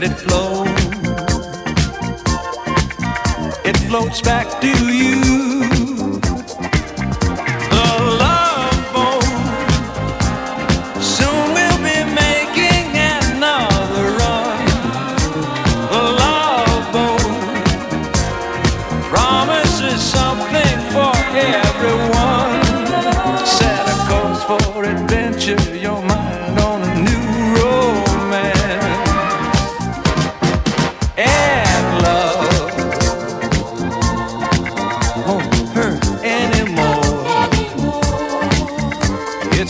let it flow. It floats back to you.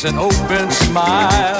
It's an open smile